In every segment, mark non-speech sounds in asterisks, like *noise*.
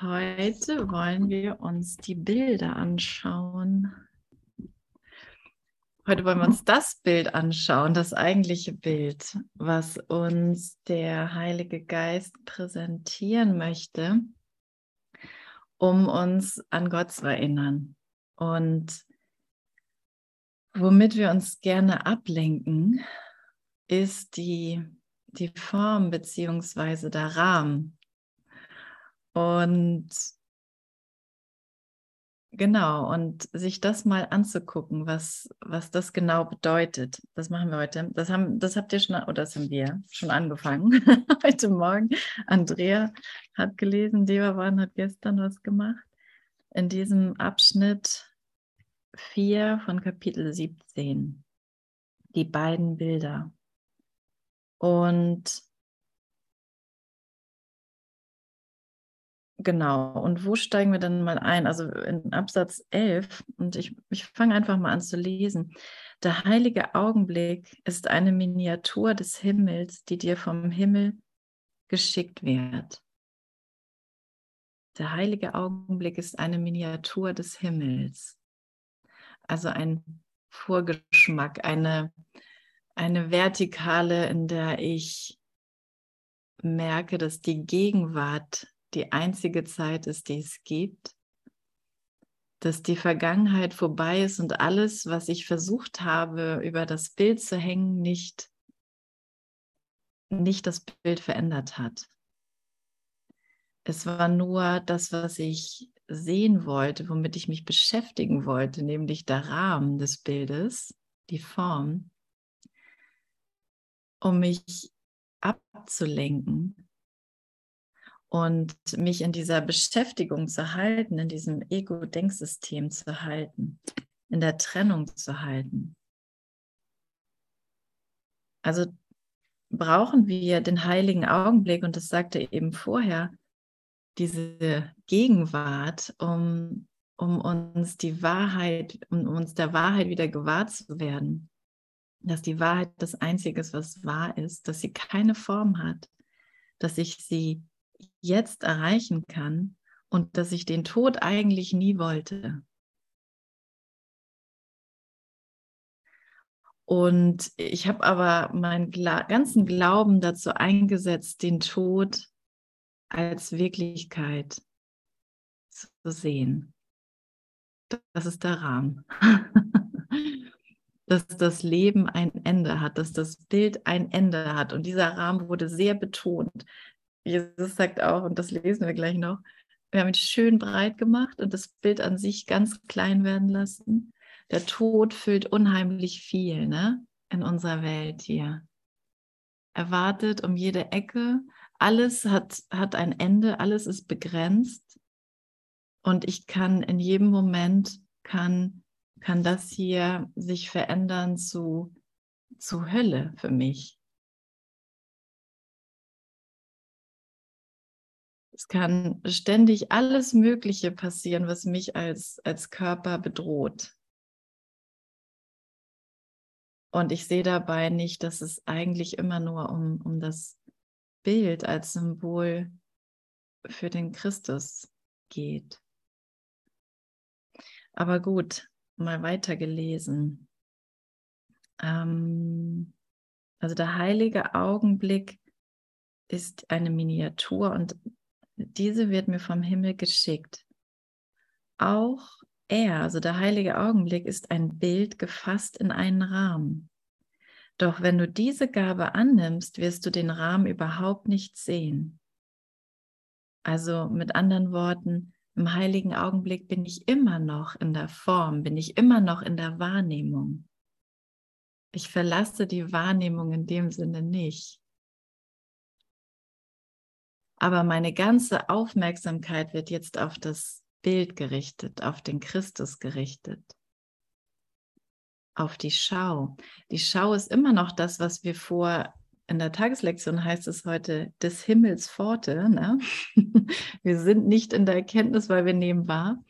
Heute wollen wir uns die Bilder anschauen. Heute wollen wir uns das Bild anschauen, das eigentliche Bild, was uns der Heilige Geist präsentieren möchte, um uns an Gott zu erinnern. Und womit wir uns gerne ablenken, ist die, die Form beziehungsweise der Rahmen. Und Genau, und sich das mal anzugucken, was, was das genau bedeutet. Das machen wir heute. Das, haben, das habt ihr schon, oder das haben wir schon angefangen *laughs* heute Morgen. Andrea hat gelesen, Devavan hat gestern was gemacht. In diesem Abschnitt 4 von Kapitel 17. Die beiden Bilder. Und Genau, und wo steigen wir dann mal ein? Also in Absatz 11, und ich, ich fange einfach mal an zu lesen. Der heilige Augenblick ist eine Miniatur des Himmels, die dir vom Himmel geschickt wird. Der heilige Augenblick ist eine Miniatur des Himmels. Also ein Vorgeschmack, eine, eine Vertikale, in der ich merke, dass die Gegenwart die einzige Zeit ist, die es gibt, dass die Vergangenheit vorbei ist und alles, was ich versucht habe, über das Bild zu hängen, nicht, nicht das Bild verändert hat. Es war nur das, was ich sehen wollte, womit ich mich beschäftigen wollte, nämlich der Rahmen des Bildes, die Form, um mich abzulenken und mich in dieser Beschäftigung zu halten, in diesem Ego-Denksystem zu halten, in der Trennung zu halten. Also brauchen wir den heiligen Augenblick, und das sagte eben vorher, diese Gegenwart, um, um uns die Wahrheit, um uns der Wahrheit wieder gewahr zu werden. Dass die Wahrheit das Einzige ist, was wahr ist, dass sie keine Form hat, dass ich sie jetzt erreichen kann und dass ich den Tod eigentlich nie wollte. Und ich habe aber meinen ganzen Glauben dazu eingesetzt, den Tod als Wirklichkeit zu sehen. Das ist der Rahmen. *laughs* dass das Leben ein Ende hat, dass das Bild ein Ende hat. Und dieser Rahmen wurde sehr betont. Jesus sagt auch, und das lesen wir gleich noch, wir haben ihn schön breit gemacht und das Bild an sich ganz klein werden lassen. Der Tod füllt unheimlich viel ne, in unserer Welt hier. Er wartet um jede Ecke. Alles hat, hat ein Ende, alles ist begrenzt. Und ich kann in jedem Moment, kann, kann das hier sich verändern zu, zu Hölle für mich. Es kann ständig alles Mögliche passieren, was mich als, als Körper bedroht. Und ich sehe dabei nicht, dass es eigentlich immer nur um, um das Bild als Symbol für den Christus geht. Aber gut, mal weiter gelesen. Ähm, also der heilige Augenblick ist eine Miniatur und diese wird mir vom Himmel geschickt. Auch er, also der heilige Augenblick, ist ein Bild gefasst in einen Rahmen. Doch wenn du diese Gabe annimmst, wirst du den Rahmen überhaupt nicht sehen. Also mit anderen Worten, im heiligen Augenblick bin ich immer noch in der Form, bin ich immer noch in der Wahrnehmung. Ich verlasse die Wahrnehmung in dem Sinne nicht aber meine ganze Aufmerksamkeit wird jetzt auf das Bild gerichtet, auf den Christus gerichtet, auf die Schau. Die Schau ist immer noch das, was wir vor in der Tageslektion heißt es heute des Himmels Pforte. Ne? *laughs* Wir sind nicht in der Erkenntnis, weil wir nehmen wahr.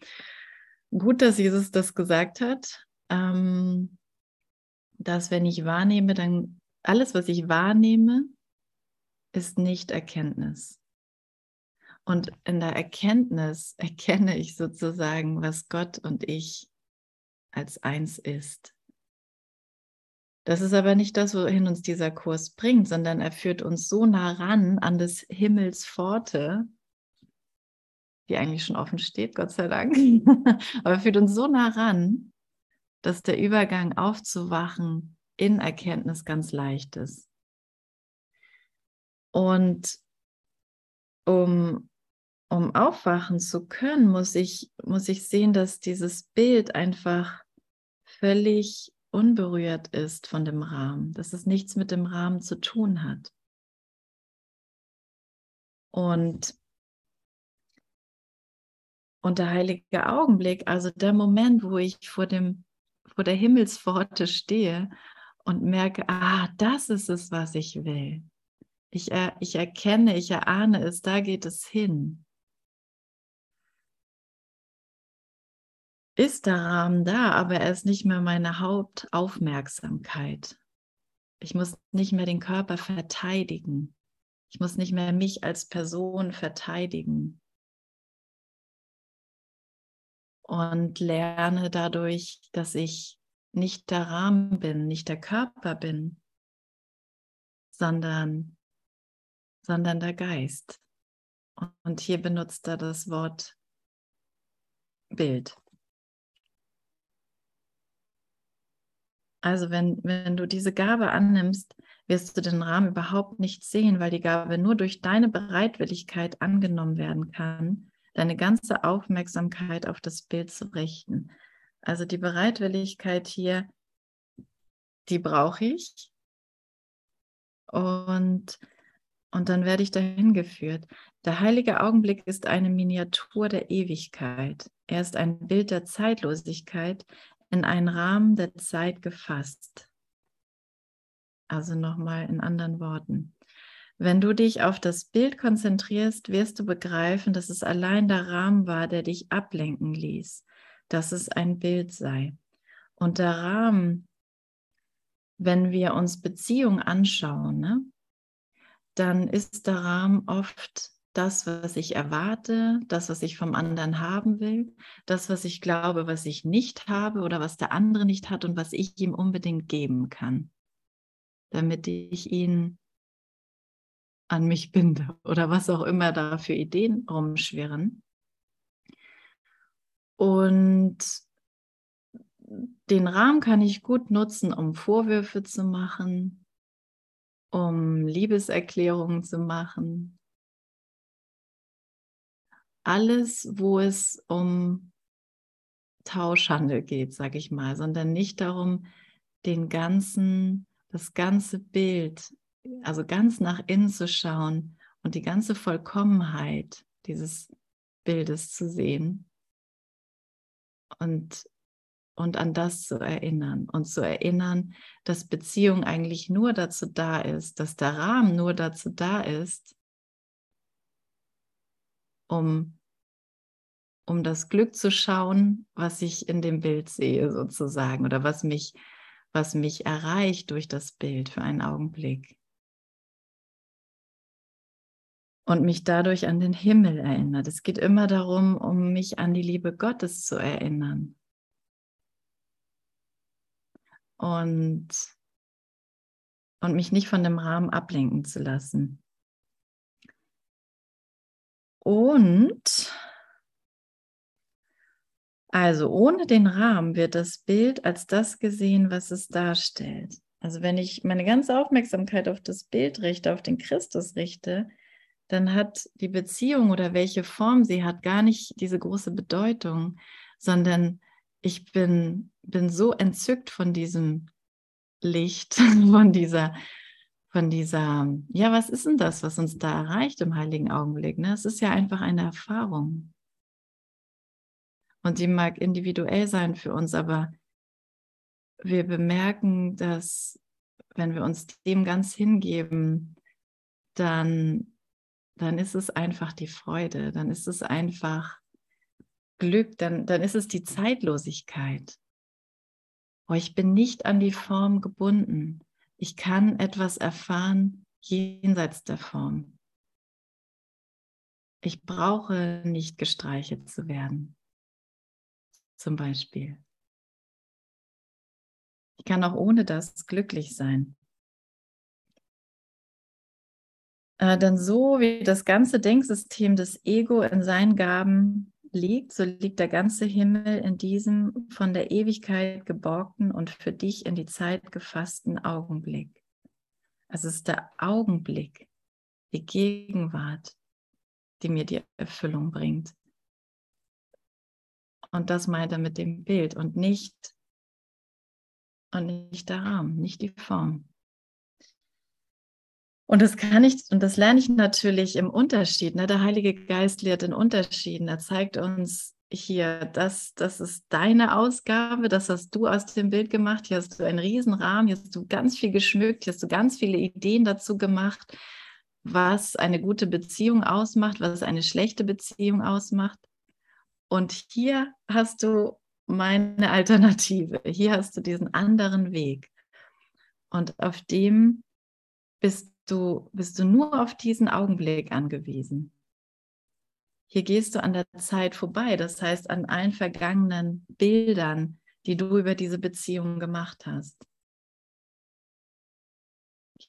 Gut, dass Jesus das gesagt hat, ähm, dass wenn ich wahrnehme, dann alles, was ich wahrnehme, ist nicht Erkenntnis. Und in der Erkenntnis *laughs* erkenne ich sozusagen, was Gott und ich als eins ist. Das ist aber nicht das, wohin uns dieser Kurs bringt, sondern er führt uns so nah ran an des Himmels Pforte, die eigentlich schon offen steht, Gott sei Dank. *laughs* aber er führt uns so nah ran, dass der Übergang aufzuwachen in Erkenntnis ganz leicht ist. Und um, um aufwachen zu können, muss ich, muss ich sehen, dass dieses Bild einfach völlig unberührt ist von dem Rahmen, dass es nichts mit dem Rahmen zu tun hat. Und, und der heilige Augenblick, also der Moment, wo ich vor, dem, vor der Himmelspforte stehe und merke, ah, das ist es, was ich will. Ich, er, ich erkenne, ich erahne es, da geht es hin. Ist der Rahmen da, aber er ist nicht mehr meine Hauptaufmerksamkeit. Ich muss nicht mehr den Körper verteidigen. Ich muss nicht mehr mich als Person verteidigen. Und lerne dadurch, dass ich nicht der Rahmen bin, nicht der Körper bin, sondern sondern der Geist. Und hier benutzt er das Wort Bild. Also wenn, wenn du diese Gabe annimmst, wirst du den Rahmen überhaupt nicht sehen, weil die Gabe nur durch deine Bereitwilligkeit angenommen werden kann, deine ganze Aufmerksamkeit auf das Bild zu richten. Also die Bereitwilligkeit hier, die brauche ich. Und und dann werde ich dahin geführt. Der heilige Augenblick ist eine Miniatur der Ewigkeit. Er ist ein Bild der Zeitlosigkeit in einen Rahmen der Zeit gefasst. Also nochmal in anderen Worten. Wenn du dich auf das Bild konzentrierst, wirst du begreifen, dass es allein der Rahmen war, der dich ablenken ließ, dass es ein Bild sei. Und der Rahmen, wenn wir uns Beziehungen anschauen, ne, dann ist der Rahmen oft das, was ich erwarte, das, was ich vom anderen haben will, das, was ich glaube, was ich nicht habe oder was der andere nicht hat und was ich ihm unbedingt geben kann, damit ich ihn an mich binde *laughs* oder was auch immer da für Ideen rumschwirren. Und den Rahmen kann ich gut nutzen, um Vorwürfe zu machen, um Liebeserklärungen zu machen. Alles, wo es um Tauschhandel geht, sage ich mal, sondern nicht darum, den ganzen, das ganze Bild, also ganz nach innen zu schauen und die ganze Vollkommenheit dieses Bildes zu sehen und und an das zu erinnern und zu erinnern, dass Beziehung eigentlich nur dazu da ist, dass der Rahmen nur dazu da ist, um, um das Glück zu schauen, was ich in dem Bild sehe sozusagen oder was mich, was mich erreicht durch das Bild für einen Augenblick. Und mich dadurch an den Himmel erinnert. Es geht immer darum, um mich an die Liebe Gottes zu erinnern und, und mich nicht von dem Rahmen ablenken zu lassen. Und also ohne den Rahmen wird das Bild als das gesehen, was es darstellt. Also wenn ich meine ganze Aufmerksamkeit auf das Bild richte, auf den Christus richte, dann hat die Beziehung oder welche Form sie hat gar nicht diese große Bedeutung, sondern ich bin, bin so entzückt von diesem Licht, *laughs* von dieser, von dieser, ja, was ist denn das, was uns da erreicht im heiligen Augenblick? Ne? Es ist ja einfach eine Erfahrung. Und die mag individuell sein für uns, aber wir bemerken, dass wenn wir uns dem ganz hingeben, dann, dann ist es einfach die Freude, dann ist es einfach Glück, dann, dann ist es die Zeitlosigkeit. Oh, ich bin nicht an die Form gebunden. Ich kann etwas erfahren jenseits der Form. Ich brauche nicht gestreichelt zu werden. Zum Beispiel. Ich kann auch ohne das glücklich sein. Äh, denn so wie das ganze Denksystem des Ego in seinen Gaben liegt, so liegt der ganze Himmel in diesem von der Ewigkeit geborgten und für dich in die Zeit gefassten Augenblick. Es ist der Augenblick, die Gegenwart, die mir die Erfüllung bringt. Und das meint er mit dem Bild und nicht, und nicht der Rahmen, nicht die Form. Und das kann ich, und das lerne ich natürlich im Unterschied. Ne? Der Heilige Geist lehrt in Unterschieden. Er zeigt uns hier, das, das ist deine Ausgabe, das hast du aus dem Bild gemacht. Hier hast du einen Riesenrahmen, hier hast du ganz viel geschmückt, hier hast du ganz viele Ideen dazu gemacht, was eine gute Beziehung ausmacht, was eine schlechte Beziehung ausmacht. Und hier hast du meine Alternative. Hier hast du diesen anderen Weg. Und auf dem bist du, bist du nur auf diesen Augenblick angewiesen. Hier gehst du an der Zeit vorbei, das heißt an allen vergangenen Bildern, die du über diese Beziehung gemacht hast.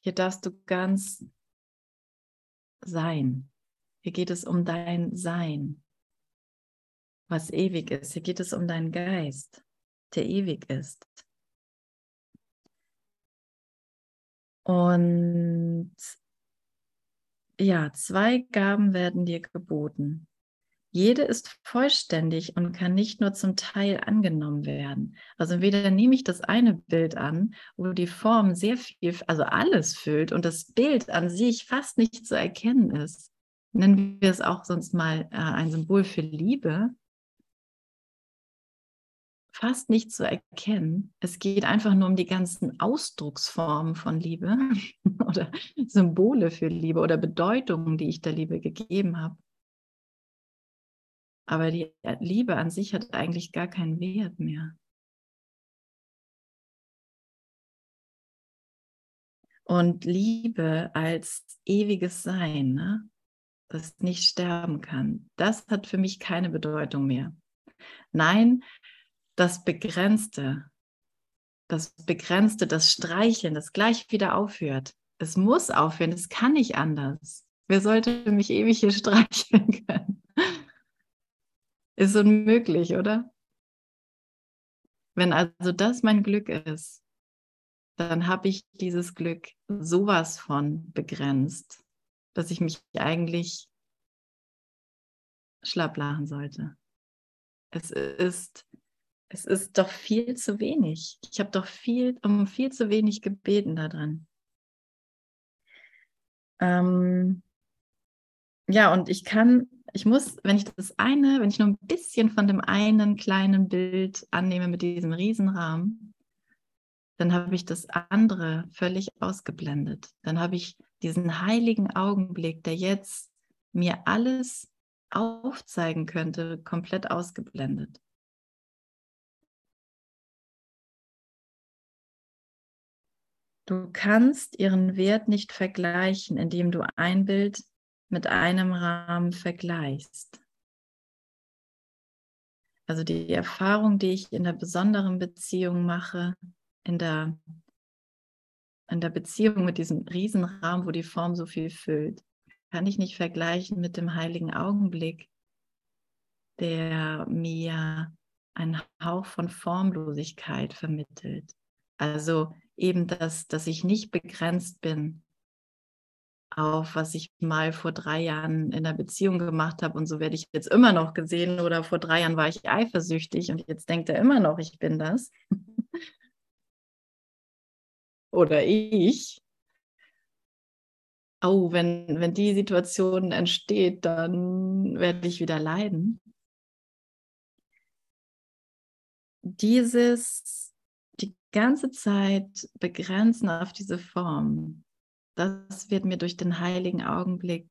Hier darfst du ganz sein. Hier geht es um dein Sein, was ewig ist. Hier geht es um deinen Geist, der ewig ist. Und ja, zwei Gaben werden dir geboten. Jede ist vollständig und kann nicht nur zum Teil angenommen werden. Also entweder nehme ich das eine Bild an, wo die Form sehr viel, also alles füllt und das Bild an sich fast nicht zu erkennen ist. Nennen wir es auch sonst mal äh, ein Symbol für Liebe fast nicht zu erkennen. Es geht einfach nur um die ganzen Ausdrucksformen von Liebe *laughs* oder Symbole für Liebe oder Bedeutungen, die ich der Liebe gegeben habe. Aber die Liebe an sich hat eigentlich gar keinen Wert mehr. Und Liebe als ewiges Sein, ne? das nicht sterben kann, das hat für mich keine Bedeutung mehr. Nein, das Begrenzte, das Begrenzte, das Streicheln, das gleich wieder aufhört. Es muss aufhören, es kann nicht anders. Wer sollte mich ewig hier *laughs* streicheln können? Ist unmöglich, oder? Wenn also das mein Glück ist, dann habe ich dieses Glück sowas von begrenzt, dass ich mich eigentlich schlapp lachen sollte. Es ist es ist doch viel zu wenig. Ich habe doch viel, um viel zu wenig gebeten daran. Ähm, ja, und ich kann, ich muss, wenn ich das eine, wenn ich nur ein bisschen von dem einen kleinen Bild annehme mit diesem Riesenrahmen, dann habe ich das andere völlig ausgeblendet. Dann habe ich diesen heiligen Augenblick, der jetzt mir alles aufzeigen könnte, komplett ausgeblendet. Du kannst ihren Wert nicht vergleichen, indem du ein Bild mit einem Rahmen vergleichst. Also die Erfahrung, die ich in der besonderen Beziehung mache, in der, in der Beziehung mit diesem Riesenrahmen, wo die Form so viel füllt, kann ich nicht vergleichen mit dem heiligen Augenblick, der mir einen Hauch von Formlosigkeit vermittelt. Also eben, dass, dass ich nicht begrenzt bin auf, was ich mal vor drei Jahren in der Beziehung gemacht habe und so werde ich jetzt immer noch gesehen oder vor drei Jahren war ich eifersüchtig und jetzt denkt er immer noch, ich bin das. *laughs* oder ich. Oh, wenn, wenn die Situation entsteht, dann werde ich wieder leiden. Dieses ganze Zeit begrenzen auf diese Form, das wird mir durch den heiligen Augenblick,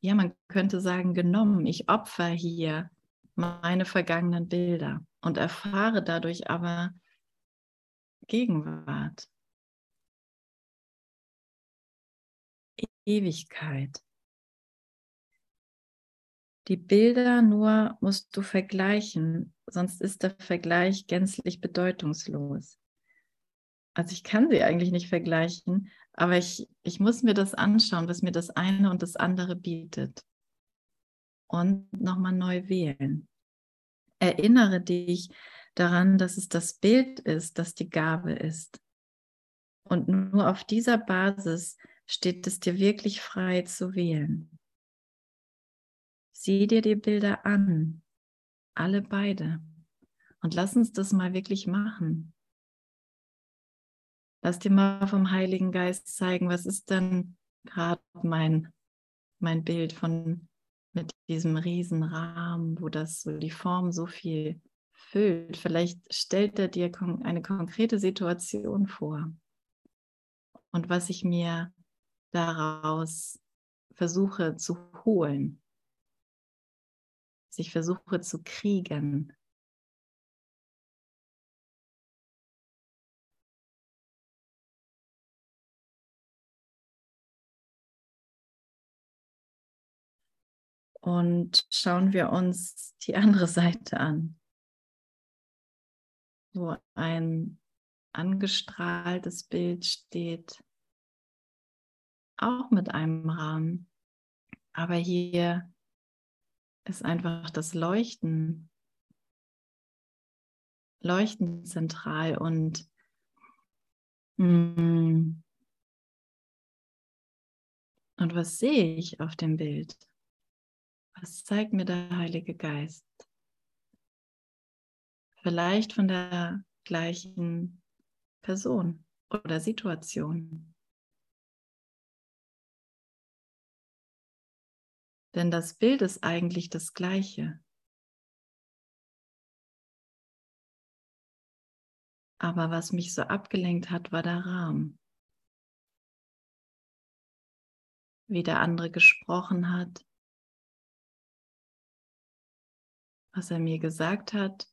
ja, man könnte sagen, genommen. Ich opfer hier meine vergangenen Bilder und erfahre dadurch aber Gegenwart, Ewigkeit. Die Bilder nur musst du vergleichen, sonst ist der Vergleich gänzlich bedeutungslos. Also ich kann sie eigentlich nicht vergleichen, aber ich, ich muss mir das anschauen, was mir das eine und das andere bietet. Und nochmal neu wählen. Erinnere dich daran, dass es das Bild ist, das die Gabe ist. Und nur auf dieser Basis steht es dir wirklich frei zu wählen. Sieh dir die Bilder an, alle beide. Und lass uns das mal wirklich machen. Lass dir mal vom Heiligen Geist zeigen, was ist denn gerade mein, mein Bild von mit diesem riesen Rahmen, wo das so die Form so viel füllt. Vielleicht stellt er dir eine konkrete Situation vor und was ich mir daraus versuche zu holen, was ich versuche zu kriegen. Und schauen wir uns die andere *laughs* Seite an, wo ein angestrahltes Bild steht, auch mit einem Rahmen. Aber hier ist einfach das Leuchten, Leuchten zentral und mm, und was sehe ich auf dem Bild? Was zeigt mir der Heilige Geist? Vielleicht von der gleichen Person oder Situation. Denn das Bild ist eigentlich das gleiche. Aber was mich so abgelenkt hat, war der Rahmen. Wie der andere gesprochen hat, was er mir gesagt hat,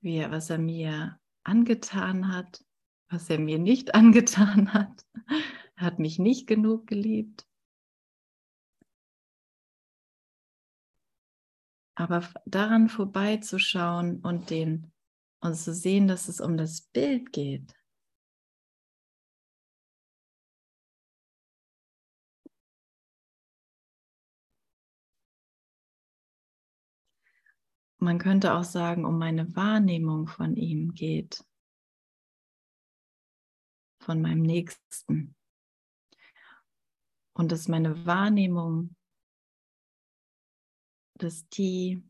wie er, was er mir angetan hat, was er mir nicht *laughs* angetan hat. Er hat mich nicht genug geliebt. Aber daran vorbeizuschauen und den und zu sehen, dass es um das Bild geht. Man könnte auch sagen, um meine Wahrnehmung von ihm geht, von meinem Nächsten. Und dass meine Wahrnehmung dass die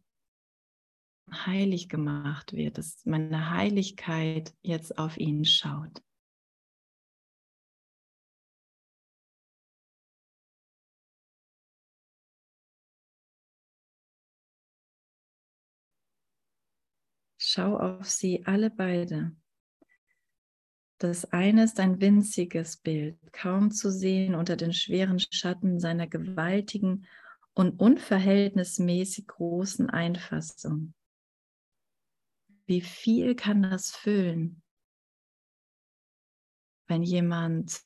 heilig gemacht wird, dass meine Heiligkeit jetzt auf ihn schaut. Schau auf sie alle beide. Das eine ist ein winziges Bild, kaum zu sehen unter den schweren Schatten seiner gewaltigen und unverhältnismäßig großen Einfassung. Wie viel kann das füllen, wenn jemand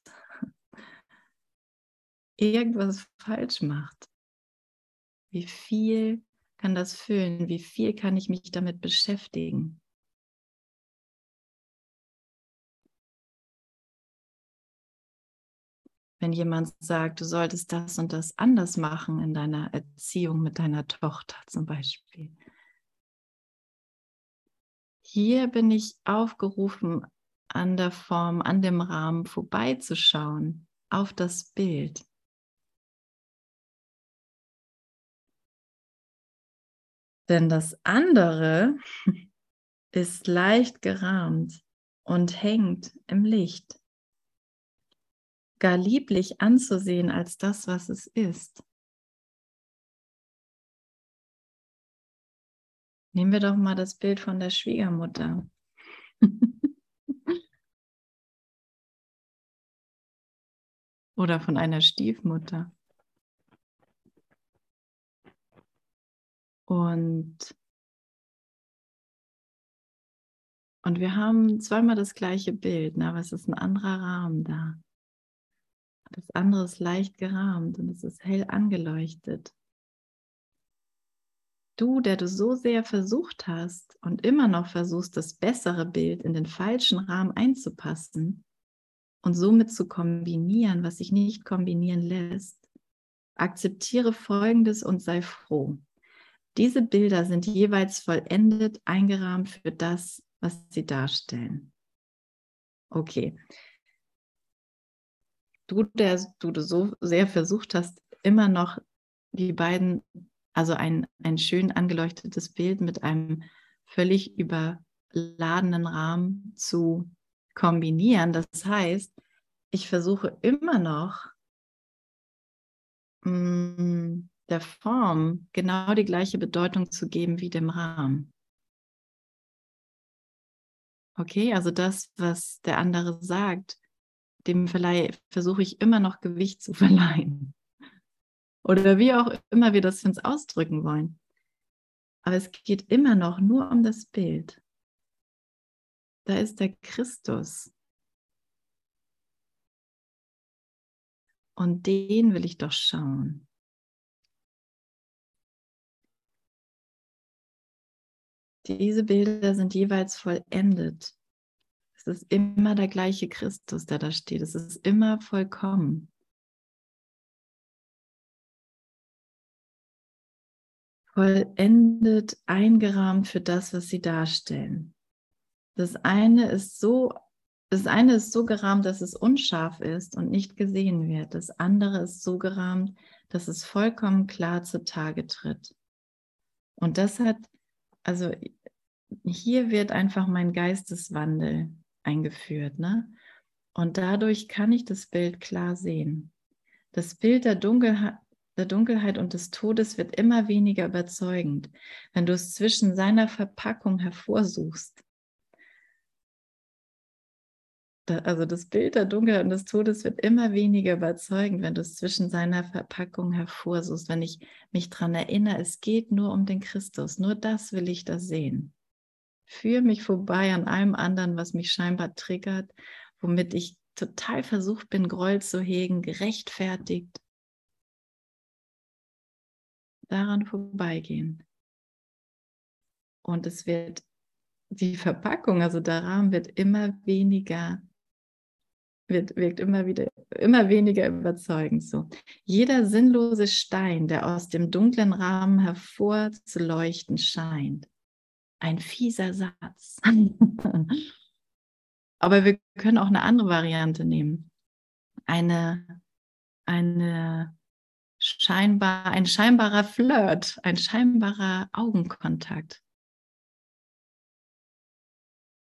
irgendwas falsch macht? Wie viel kann das füllen? Wie viel kann ich mich damit beschäftigen? wenn jemand sagt, du solltest das und das anders machen in deiner Erziehung mit deiner Tochter zum Beispiel. Hier bin ich aufgerufen, an der Form, an dem Rahmen vorbeizuschauen, auf das Bild. Denn das andere ist leicht gerahmt und hängt im Licht gar lieblich anzusehen als das, was es ist. Nehmen wir doch mal das Bild von der Schwiegermutter. *laughs* Oder von einer Stiefmutter. Und, und wir haben zweimal das gleiche Bild, ne? aber es ist ein anderer Rahmen da. Das andere ist leicht gerahmt und es ist hell angeleuchtet. Du, der du so sehr versucht hast und immer noch versuchst, das bessere Bild in den falschen Rahmen einzupassen und somit zu kombinieren, was sich nicht kombinieren lässt, akzeptiere Folgendes und sei froh. Diese Bilder sind jeweils vollendet eingerahmt für das, was sie darstellen. Okay. Du, der du so sehr versucht hast, immer noch die beiden also ein, ein schön angeleuchtetes Bild mit einem völlig überladenen Rahmen zu kombinieren. Das heißt, ich versuche immer noch mh, mm, der Form genau die gleiche Bedeutung zu geben wie dem Rahmen. Okay, also das, was der andere sagt, dem versuche ich immer noch Gewicht zu *laughs* verleihen. Oder wie auch immer wir das uns ausdrücken wollen. Aber es geht immer noch nur um das Bild. Da ist der Christus. Und den will ich doch schauen. Diese Bilder sind jeweils vollendet. Es ist immer der gleiche Christus, der da steht. Es ist immer vollkommen. vollendet eingerahmt für das, was sie darstellen. Das eine ist so, das eine ist so gerahmt, dass es unscharf ist und nicht gesehen wird. Das andere ist so gerahmt, dass es vollkommen klar zutage tritt. Und das hat, also hier wird einfach mein Geisteswandel eingeführt, ne? Und dadurch kann ich das Bild klar sehen. Das Bild der Dunkelheit, der Dunkelheit und des Todes wird immer weniger überzeugend, wenn du es zwischen seiner Verpackung hervorsuchst. Also das Bild der Dunkelheit und des Todes wird immer weniger überzeugend, wenn du es zwischen seiner Verpackung hervorsuchst. Wenn ich mich daran erinnere, es geht nur um den Christus. Nur das will ich da sehen. Führe mich vorbei an allem anderen, was mich scheinbar triggert, womit ich total versucht bin, Groll zu hegen, gerechtfertigt daran vorbeigehen. Und es wird, die Verpackung, also der Rahmen wird immer weniger, wird, wirkt immer wieder, immer weniger überzeugend. So. Jeder sinnlose Stein, der aus dem dunklen Rahmen hervorzuleuchten scheint. Ein fieser Satz. *laughs* Aber wir können auch eine andere Variante nehmen. Eine, eine scheinbar, ein scheinbarer Flirt, ein scheinbarer Augenkontakt.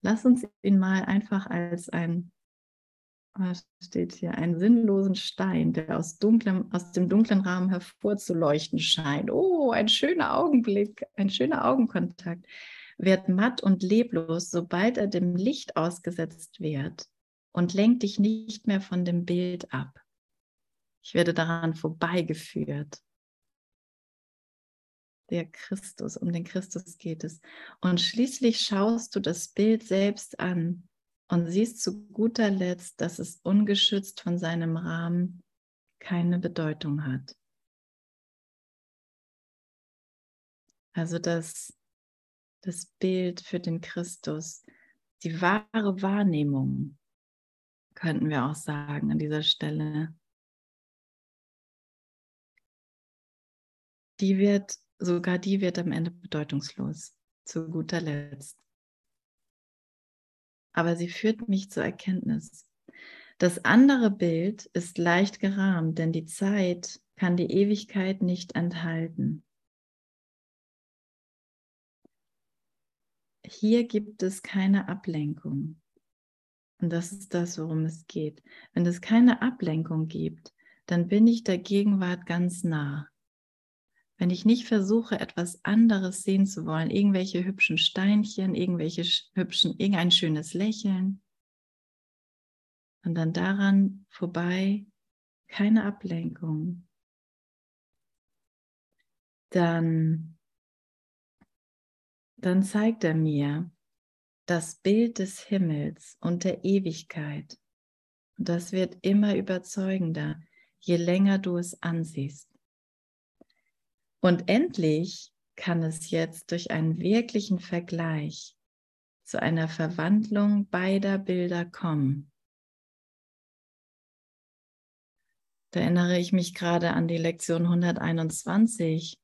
Lass uns ihn mal einfach als ein, steht hier, einen sinnlosen Stein, der aus, dunklem, aus dem dunklen Rahmen hervorzuleuchten scheint. Oh, ein schöner Augenblick, ein schöner Augenkontakt. Wird matt und leblos, sobald er dem Licht ausgesetzt wird und lenkt dich nicht mehr von dem Bild ab. Ich werde daran vorbeigeführt. Der Christus, um den Christus geht es. Und schließlich schaust du das Bild selbst an und siehst zu guter Letzt, dass es ungeschützt von seinem Rahmen keine Bedeutung hat. Also das, das Bild für den Christus, die wahre Wahrnehmung, könnten wir auch sagen an dieser Stelle, die wird, sogar die wird am Ende bedeutungslos, zu guter Letzt. Aber sie führt mich zur Erkenntnis. Das andere Bild ist leicht gerahmt, denn die Zeit kann die Ewigkeit nicht enthalten. Hier gibt es keine Ablenkung. Und das ist das, worum es geht. Wenn es keine Ablenkung gibt, dann bin ich der Gegenwart ganz nah. Wenn ich nicht versuche, etwas anderes sehen zu wollen, irgendwelche hübschen Steinchen, irgendwelche hübschen, irgendein schönes Lächeln, und dann daran vorbei keine Ablenkung, dann, dann zeigt er mir das Bild des Himmels und der Ewigkeit. Und das wird immer überzeugender, je länger du es ansiehst. Und endlich kann es jetzt durch einen wirklichen Vergleich zu einer Verwandlung beider Bilder kommen. Da erinnere ich mich gerade an die Lektion 121,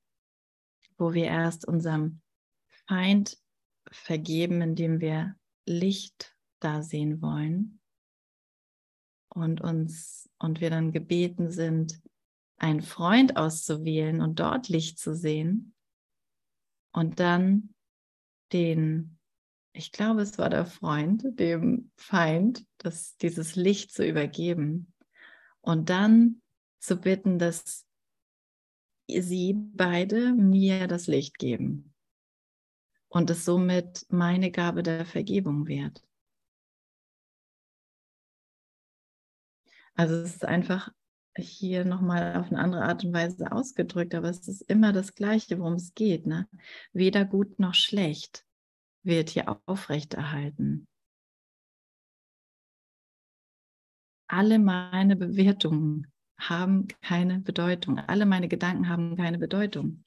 wo wir erst unserem Feind vergeben, indem wir Licht da sehen wollen und uns und wir dann gebeten sind, einen Freund auszuwählen und dort Licht zu sehen und dann den, ich glaube, es war der Freund, dem Feind, das, dieses Licht zu übergeben und dann zu bitten, dass sie beide mir das Licht geben und es somit meine Gabe der Vergebung wird. Also es ist einfach hier nochmal auf eine andere Art und Weise ausgedrückt, aber es ist immer das Gleiche, worum es geht. Ne? Weder gut noch schlecht wird hier aufrechterhalten. Alle meine Bewertungen haben keine Bedeutung. Alle meine Gedanken haben keine Bedeutung.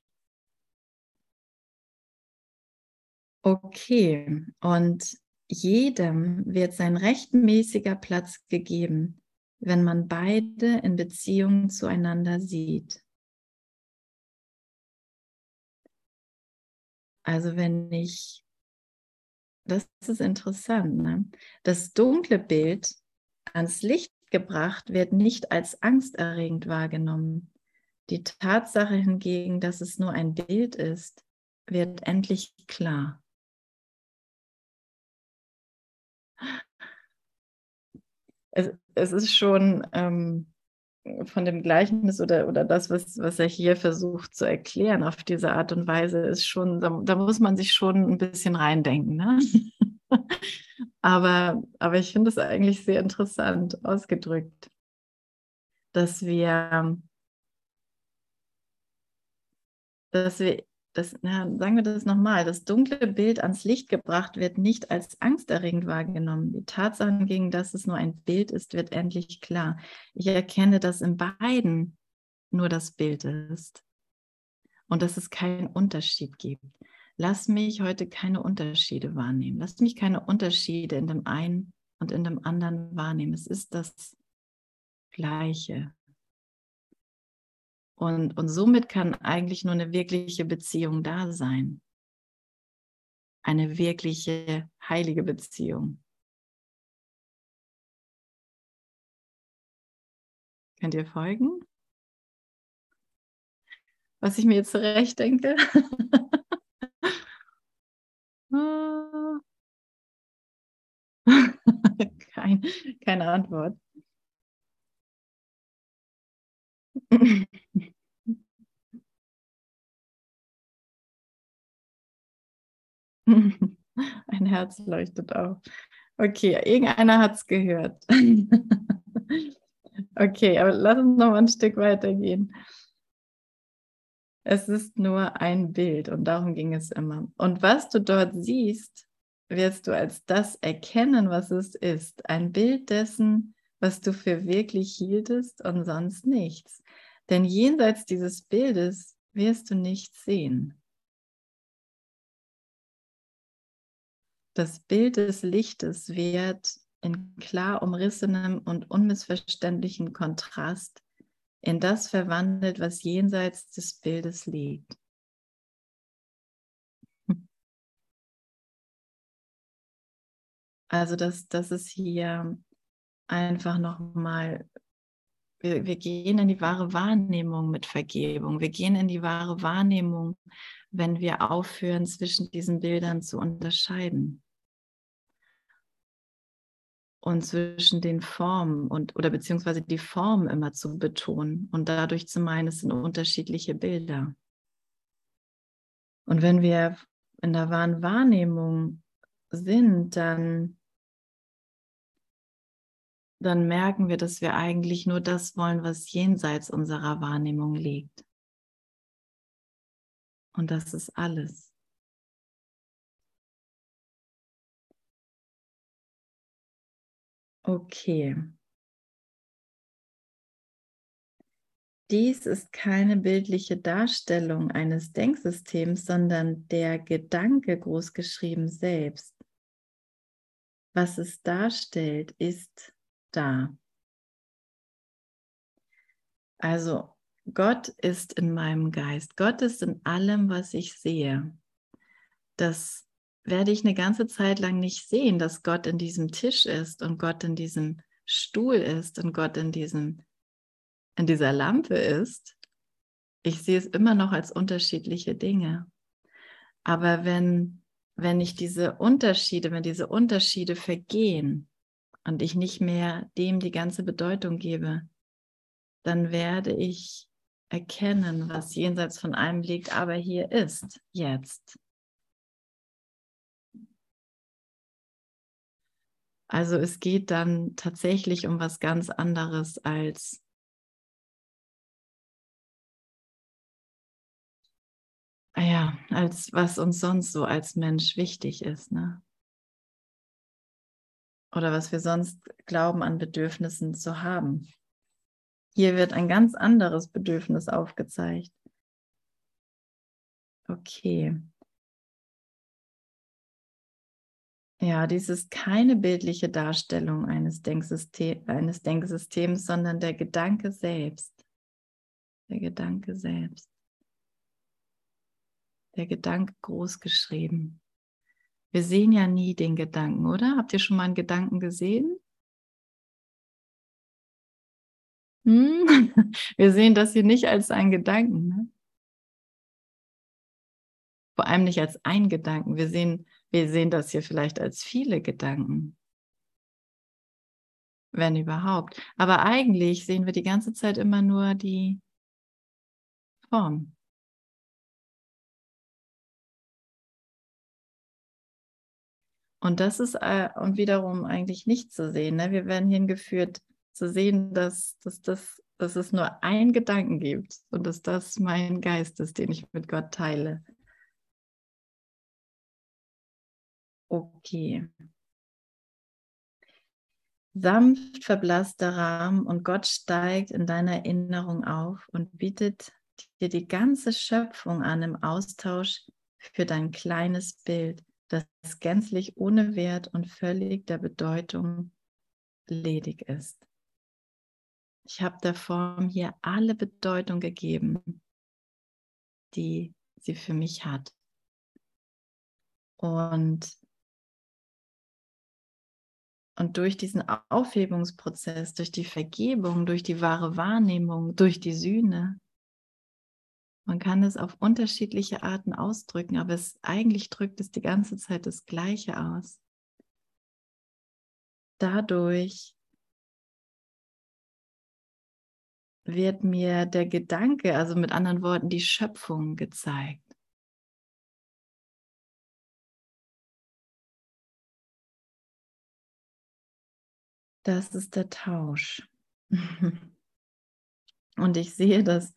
Okay, und jedem wird sein rechtmäßiger Platz gegeben, wenn man beide in Beziehung zueinander sieht. Also wenn ich, das ist interessant, ne? das dunkle Bild ans Licht gebracht wird nicht als angsterregend wahrgenommen. Die Tatsache hingegen, dass es nur ein Bild ist, wird endlich klar. Es, es ist schon ähm, von dem Gleichnis oder, oder das, was, was er hier versucht zu erklären auf diese Art und Weise, ist schon, da, da muss man sich schon ein bisschen reindenken. Ne? *laughs* aber, aber ich finde es eigentlich sehr interessant ausgedrückt, dass wir, dass wir das, na, sagen wir das nochmal, das dunkle Bild ans Licht gebracht wird nicht als angsterregend wahrgenommen. Die Tatsache gegen dass es nur ein Bild ist, wird endlich klar. Ich erkenne, dass in beiden nur das Bild ist und dass es keinen Unterschied gibt. Lass mich heute keine Unterschiede wahrnehmen. Lass mich keine Unterschiede in dem einen und in dem anderen wahrnehmen. Es ist das Gleiche. Und, und somit kann eigentlich nur eine wirkliche Beziehung da sein. Eine wirkliche heilige Beziehung. Könnt ihr folgen? Was ich mir jetzt zurecht denke? *laughs* Kein, keine Antwort. *laughs* Ein Herz leuchtet auf. Okay, irgendeiner hat es gehört. *laughs* okay, aber lass uns noch mal ein Stück weitergehen. Es ist nur ein Bild und darum ging es immer. Und was du dort siehst, wirst du als das erkennen, was es ist. Ein Bild dessen, was du für wirklich hieltest und sonst nichts. Denn jenseits dieses Bildes wirst du nichts sehen. Das Bild des Lichtes wird in klar umrissenem und unmissverständlichen Kontrast in das verwandelt, was jenseits des Bildes liegt. *laughs* Also das, das ist hier einfach nochmal, wir, wir gehen in die wahre Wahrnehmung mit Vergebung. Wir gehen in die wahre Wahrnehmung, wenn wir aufhören, zwischen diesen Bildern zu unterscheiden. Und zwischen den Formen und oder beziehungsweise die Form immer zu betonen und dadurch zu meinen, es sind unterschiedliche Bilder. Und wenn wir in der wahren Wahrnehmung sind, dann dann merken wir, dass wir eigentlich nur das wollen, was jenseits unserer Wahrnehmung liegt. Und das ist alles. Okay. dies ist keine bildliche Darstellung eines Denksystems, sondern der Gedanke großgeschrieben selbst. Was es darstellt, ist da. Also Gott ist in meinem Geist. Gott ist in allem, was ich sehe. Das werde ich eine ganze Zeit lang nicht sehen, dass Gott in diesem Tisch ist und Gott in diesem Stuhl ist und Gott in diesem in dieser Lampe ist. Ich sehe es immer noch als unterschiedliche Dinge. Aber wenn wenn ich diese Unterschiede, wenn diese Unterschiede vergehen und ich nicht mehr dem die ganze Bedeutung gebe, dann werde ich erkennen, was jenseits von einem liegt, aber hier ist, jetzt. Also es geht dann tatsächlich um was ganz anderes als ja, als was uns sonst so als Mensch wichtig ist, ne? Oder was wir sonst glauben an Bedürfnissen zu haben. Hier wird ein ganz anderes Bedürfnis aufgezeigt. Okay. Ja, dies ist keine bildliche Darstellung eines, Denksystem, eines Denksystems, sondern der Gedanke selbst. Der Gedanke selbst. Der Gedanke groß geschrieben. Wir sehen ja nie den Gedanken, oder? Habt ihr schon mal einen Gedanken gesehen? Hm? *laughs* Wir sehen das hier nicht als einen Gedanken. Ne? Vor allem nicht als ein Gedanken. Wir sehen, wir sehen das hier vielleicht als viele Gedanken. Wenn überhaupt. Aber eigentlich sehen wir die ganze Zeit immer nur die Form. Und das ist äh, und wiederum eigentlich nicht zu sehen. Ne? Wir werden hingeführt, zu sehen, dass, dass, dass, dass es nur einen Gedanken gibt und dass das mein Geist ist, den ich mit Gott teile. Okay. Sanft verblasst der Rahmen und Gott steigt in deiner Erinnerung auf und bietet dir die ganze Schöpfung an im Austausch für dein kleines Bild, das gänzlich ohne Wert und völlig der Bedeutung ledig ist. Ich habe der Form hier alle Bedeutung gegeben, die sie für mich hat. Und, und durch diesen Aufhebungsprozess, durch die Vergebung, durch die wahre Wahrnehmung, durch die Sühne, man kann es auf unterschiedliche Arten ausdrücken, aber es eigentlich drückt es die ganze Zeit das Gleiche aus. Dadurch wird mir der Gedanke, also mit anderen Worten die Schöpfung gezeigt. Das ist der Tausch. *laughs* Und ich sehe, dass,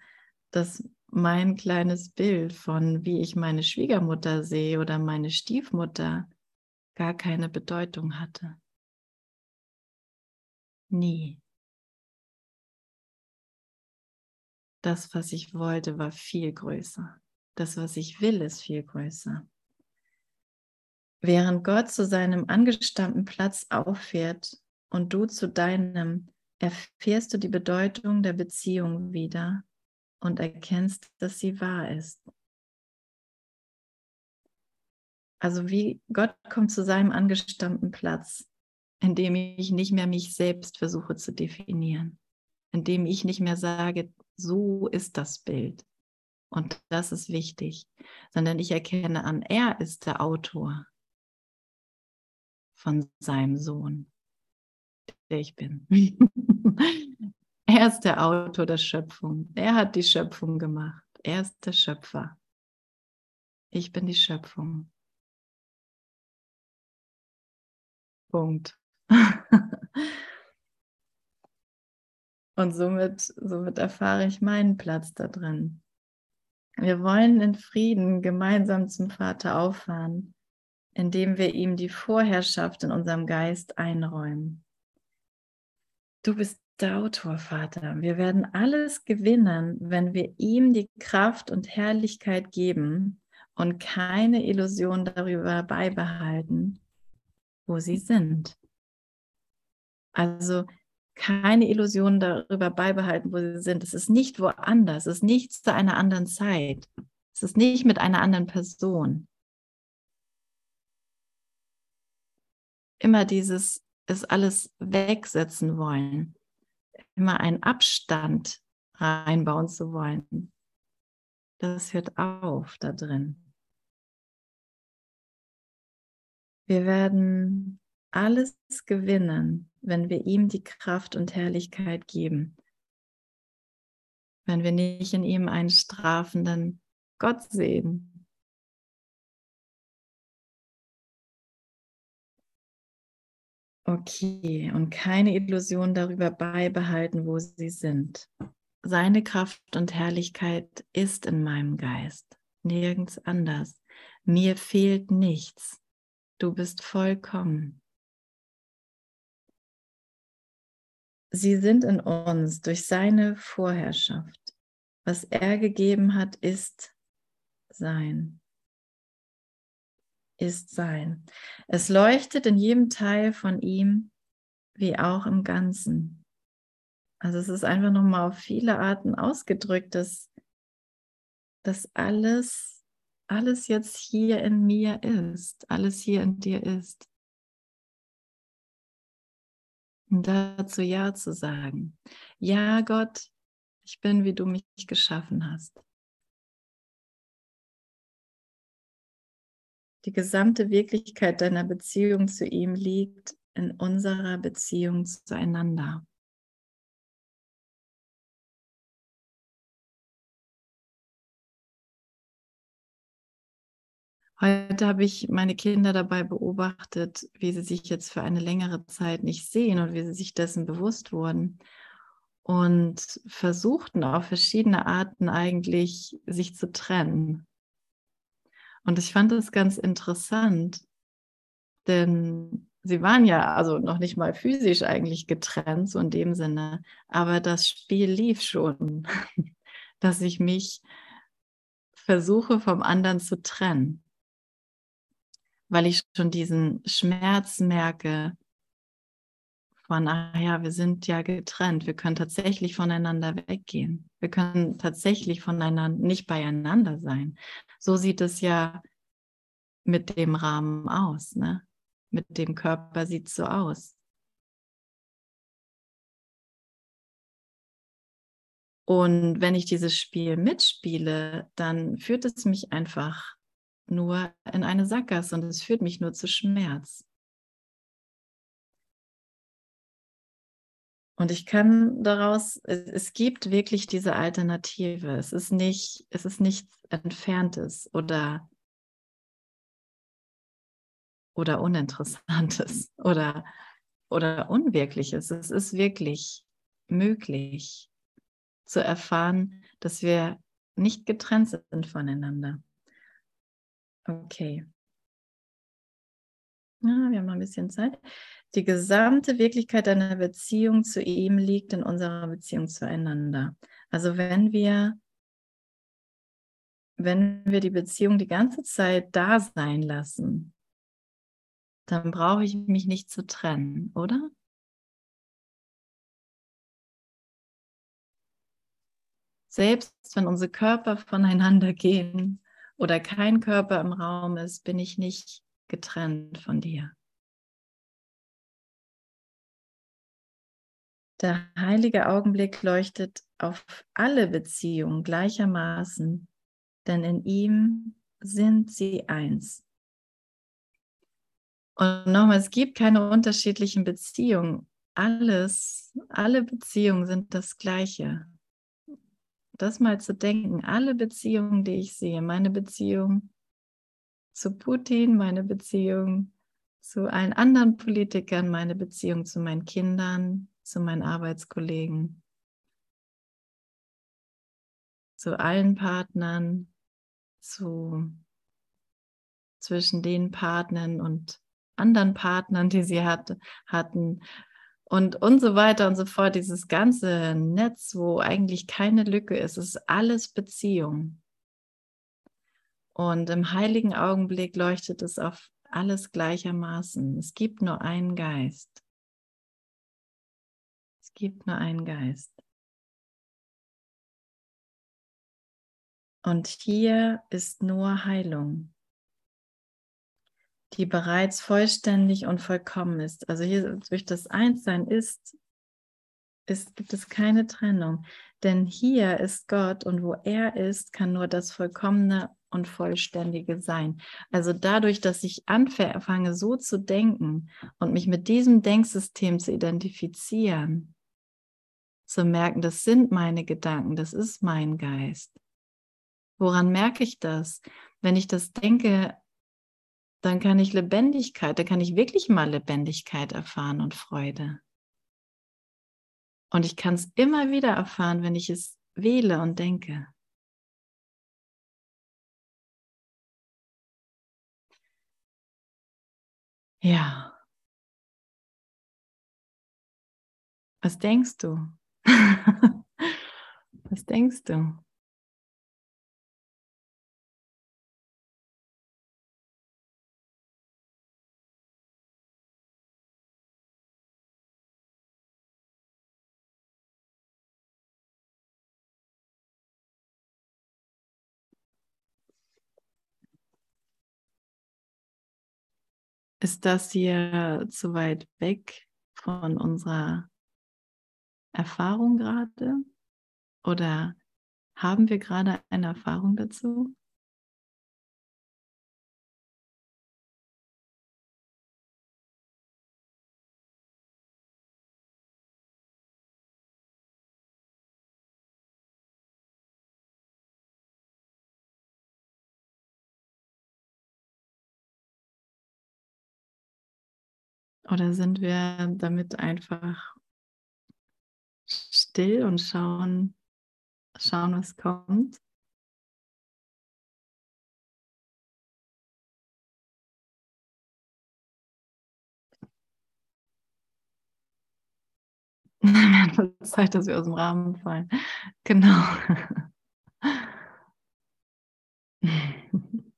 dass mein kleines Bild von, wie ich meine Schwiegermutter sehe oder meine Stiefmutter, gar keine Bedeutung hatte. Nie. das, was ich wollte, war viel größer. Das, was ich will, ist viel größer. Während Gott zu seinem angestammten Platz auffährt und du zu deinem, erfährst du die Bedeutung der Beziehung wieder und erkennst, dass sie wahr ist. Also wie Gott kommt zu seinem angestammten Platz, indem ich nicht mehr mich selbst versuche zu definieren, indem ich nicht mehr sage, so ist das Bild. Und das ist wichtig, sondern ich erkenne an, er ist der Autor von seinem Sohn, der ich bin. *laughs* er ist der Autor der Schöpfung. Er hat die Schöpfung gemacht. Er ist der Schöpfer. Ich bin die Schöpfung. Punkt. *laughs* Und somit, somit erfahre ich meinen Platz da drin. Wir wollen in Frieden gemeinsam zum Vater auffahren, indem wir ihm die Vorherrschaft in unserem Geist einräumen. Du bist der Autor, Vater. Wir werden alles gewinnen, wenn wir ihm die Kraft und Herrlichkeit geben und keine Illusion darüber beibehalten, wo sie sind. Also keine Illusion darüber beibehalten, wo sie sind. Es ist nicht woanders, es ist nicht zu einer anderen Zeit. Es ist nicht mit einer anderen Person. Immer dieses es alles wegsetzen wollen immer einen Abstand reinbauen zu wollen. Das hört auf da drin. Wir werden alles gewinnen, wenn wir ihm die Kraft und Herrlichkeit geben. Wenn wir nicht in ihm einen strafenden Gott sehen, Okay, und keine Illusion darüber beibehalten, wo sie sind. Seine Kraft und Herrlichkeit ist in meinem Geist, nirgends anders. Mir fehlt nichts. Du bist vollkommen. Sie sind in uns durch seine Vorherrschaft. Was er gegeben hat, ist sein ist Sein. Es leuchtet in jedem Teil von ihm wie auch im Ganzen. Also es ist einfach nochmal auf viele Arten ausgedrückt, dass, dass alles, alles jetzt hier in mir ist, alles hier in dir ist. Und dazu Ja zu sagen. Ja, Gott, ich bin, wie du mich geschaffen hast. Die gesamte Wirklichkeit deiner Beziehung zu ihm liegt in unserer Beziehung zueinander. Heute habe ich meine Kinder dabei beobachtet, wie sie sich jetzt für eine längere Zeit nicht sehen und wie sie sich dessen bewusst wurden und versuchten auf verschiedene Arten eigentlich sich zu trennen. Und ich fand das ganz interessant, denn sie waren ja also noch nicht mal physisch eigentlich getrennt, so in dem Sinne, aber das Spiel lief schon, *laughs* dass ich mich versuche vom anderen zu trennen, weil ich schon diesen Schmerz merke von, ach ja, wir sind ja getrennt, wir können tatsächlich voneinander weggehen, wir können tatsächlich voneinander nicht beieinander sein, so sieht es ja mit dem Rahmen aus, ne? Mit dem Körper sieht es so aus. Und wenn ich dieses Spiel mitspiele, dann führt es mich einfach nur in eine Sackgasse und es führt mich nur zu Schmerz. Und ich kann daraus, es gibt wirklich diese Alternative. Es ist nicht, es ist nichts Entferntes oder, oder Uninteressantes *laughs* oder, oder Unwirkliches. Es ist wirklich möglich zu erfahren, dass wir nicht getrennt sind voneinander. Okay. Ja, wir haben noch ein bisschen Zeit. Die gesamte Wirklichkeit deiner Beziehung zu ihm liegt in unserer Beziehung zueinander. Also wenn wir, wenn wir die Beziehung die ganze Zeit da sein lassen, dann brauche ich mich nicht zu trennen, oder? Selbst wenn unsere Körper voneinander gehen oder kein Körper im Raum ist, bin ich nicht getrennt von dir. Der heilige Augenblick leuchtet auf alle Beziehungen gleichermaßen, denn in ihm sind sie eins. Und nochmal, es gibt keine unterschiedlichen Beziehungen. Alles, alle Beziehungen sind das Gleiche. Das mal zu denken, alle Beziehungen, die ich sehe, meine Beziehung zu Putin, meine Beziehung zu allen anderen Politikern, meine Beziehung zu meinen Kindern, zu meinen Arbeitskollegen, zu allen Partnern, zu zwischen den Partnern und anderen Partnern, die sie hatte, hatten, und, und so weiter und so fort. Dieses ganze Netz, wo eigentlich keine Lücke ist, ist alles Beziehung. Und im heiligen Augenblick leuchtet es auf alles gleichermaßen. Es gibt nur einen Geist. Gibt nur einen Geist. Und hier ist nur Heilung, die bereits vollständig und vollkommen ist. Also hier durch das Einssein ist, ist, gibt es keine Trennung. Denn hier ist Gott und wo er ist, kann nur das Vollkommene und Vollständige sein. Also dadurch, dass ich anfange, so zu denken und mich mit diesem Denksystem zu identifizieren, zu merken, das sind meine Gedanken, das ist mein Geist. Woran merke ich das? Wenn ich das denke, dann kann ich Lebendigkeit, dann kann ich wirklich mal Lebendigkeit erfahren und Freude. Und ich kann es immer wieder erfahren, wenn ich es wähle und denke. Ja. Was denkst du? *laughs* Was denkst du? Ist das hier zu weit weg von unserer Erfahrung gerade? Oder haben wir gerade eine Erfahrung dazu? Oder sind wir damit einfach still und schauen, schauen, was kommt? *laughs* Zeit, dass wir aus dem Rahmen fallen. Genau. *laughs*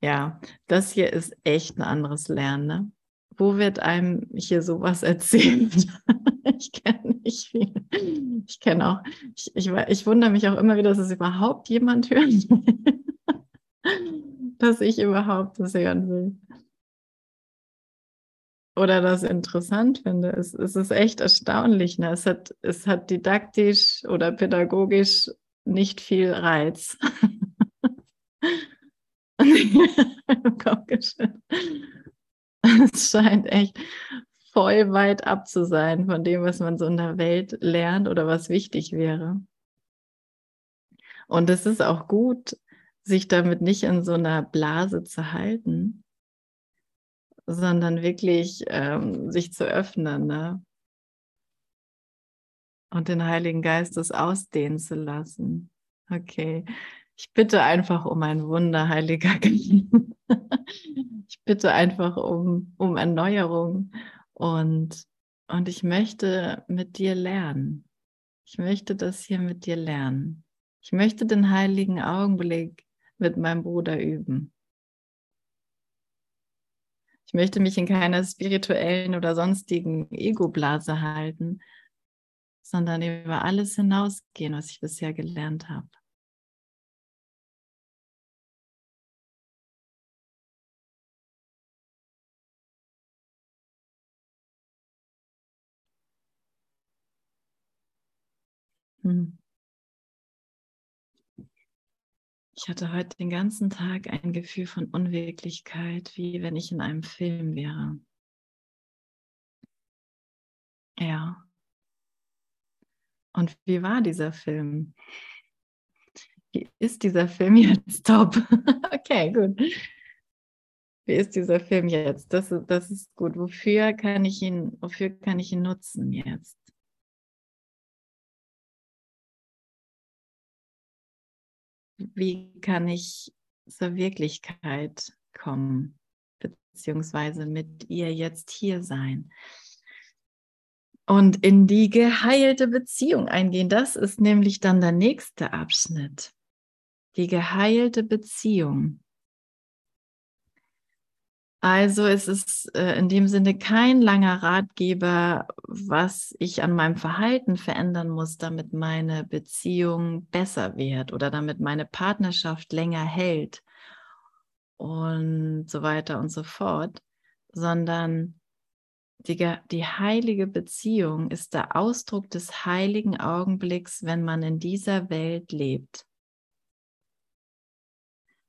Ja, das hier ist echt ein anderes Lernen. Ne? Wo wird einem hier sowas erzählt? *laughs* *laughs* ich kenne nicht viel. Ich kenne auch, ich, ich, ich wundere mich auch immer wieder, dass es überhaupt jemand hören *laughs* will. dass ich überhaupt das hören will. Oder das interessant finde. Es, es ist echt erstaunlich. Ne? Es, hat, es hat didaktisch oder pädagogisch nicht viel Reiz. *laughs* es scheint echt voll weit ab zu sein von dem, was man so in der Welt lernt oder was wichtig wäre. Und es ist auch gut, sich damit nicht in so einer Blase zu halten, sondern wirklich ähm, sich zu öffnen ne? und den Heiligen Geist das ausdehnen zu lassen. Okay, ich bitte einfach um ein Wunder, Heiliger *laughs* ich bitte einfach um, um Erneuerung und, und ich möchte mit dir lernen. Ich möchte das hier mit dir lernen. Ich möchte den heiligen Augenblick mit meinem Bruder üben. Ich möchte mich in keiner spirituellen oder sonstigen Ego-Blase halten, sondern über alles hinausgehen, was ich bisher gelernt habe. Hm. Ich hatte heute den ganzen Tag ein Gefühl von Unwirklichkeit, wie wenn ich in einem Film wäre. Ja. Und wie war dieser Film? Wie ist dieser Film *laughs* jetzt? Top. *laughs* okay, gut. Wie ist dieser Film jetzt? Das, das ist gut. Wofür kann ich ihn, wofür kann ich ihn nutzen jetzt? Wie kann ich zur Wirklichkeit kommen? beziehungsweise mit ihr jetzt hier sein. Und in die geheilte Beziehung eingehen. Das ist nämlich dann der nächste Abschnitt. Die geheilte Beziehung. Also es ist äh, in dem Sinne kein langer Ratgeber, was ich an meinem Verhalten verändern muss, damit meine Beziehung besser wird oder damit meine Partnerschaft länger hält und so weiter und so fort, sondern die, die heilige Beziehung ist der Ausdruck des heiligen Augenblicks, wenn man in dieser Welt lebt.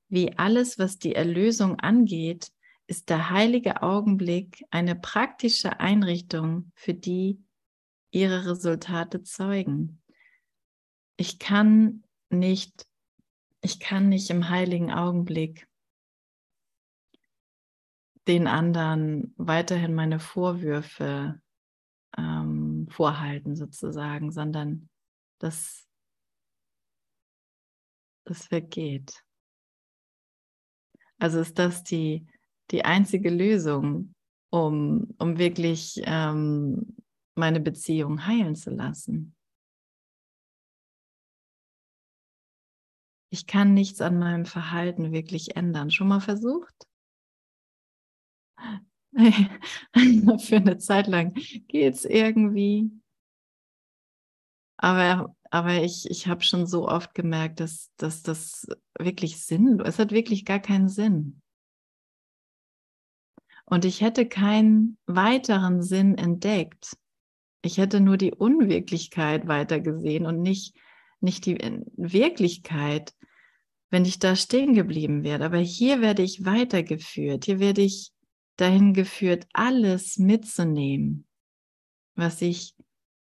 Wie alles, was die Erlösung angeht, ist der heilige Augenblick eine praktische Einrichtung, für die ihre Resultate zeugen. Ich kann nicht, ich kann nicht im heiligen Augenblick den anderen weiterhin meine Vorwürfe ähm, vorhalten sozusagen, sondern das, das vergeht. Also ist das die die einzige Lösung, um, um wirklich ähm, meine Beziehung heilen zu lassen. Ich kann nichts an meinem Verhalten wirklich ändern. Schon mal versucht? *laughs* Für eine Zeit lang geht es irgendwie. Aber, aber ich, ich habe schon so oft gemerkt, dass, dass das wirklich sinnlos ist. Es hat wirklich gar keinen Sinn. Und ich hätte keinen weiteren Sinn entdeckt. Ich hätte nur die Unwirklichkeit weitergesehen und nicht, nicht die Wirklichkeit, wenn ich da stehen geblieben wäre. Aber hier werde ich weitergeführt. Hier werde ich dahin geführt, alles mitzunehmen, was ich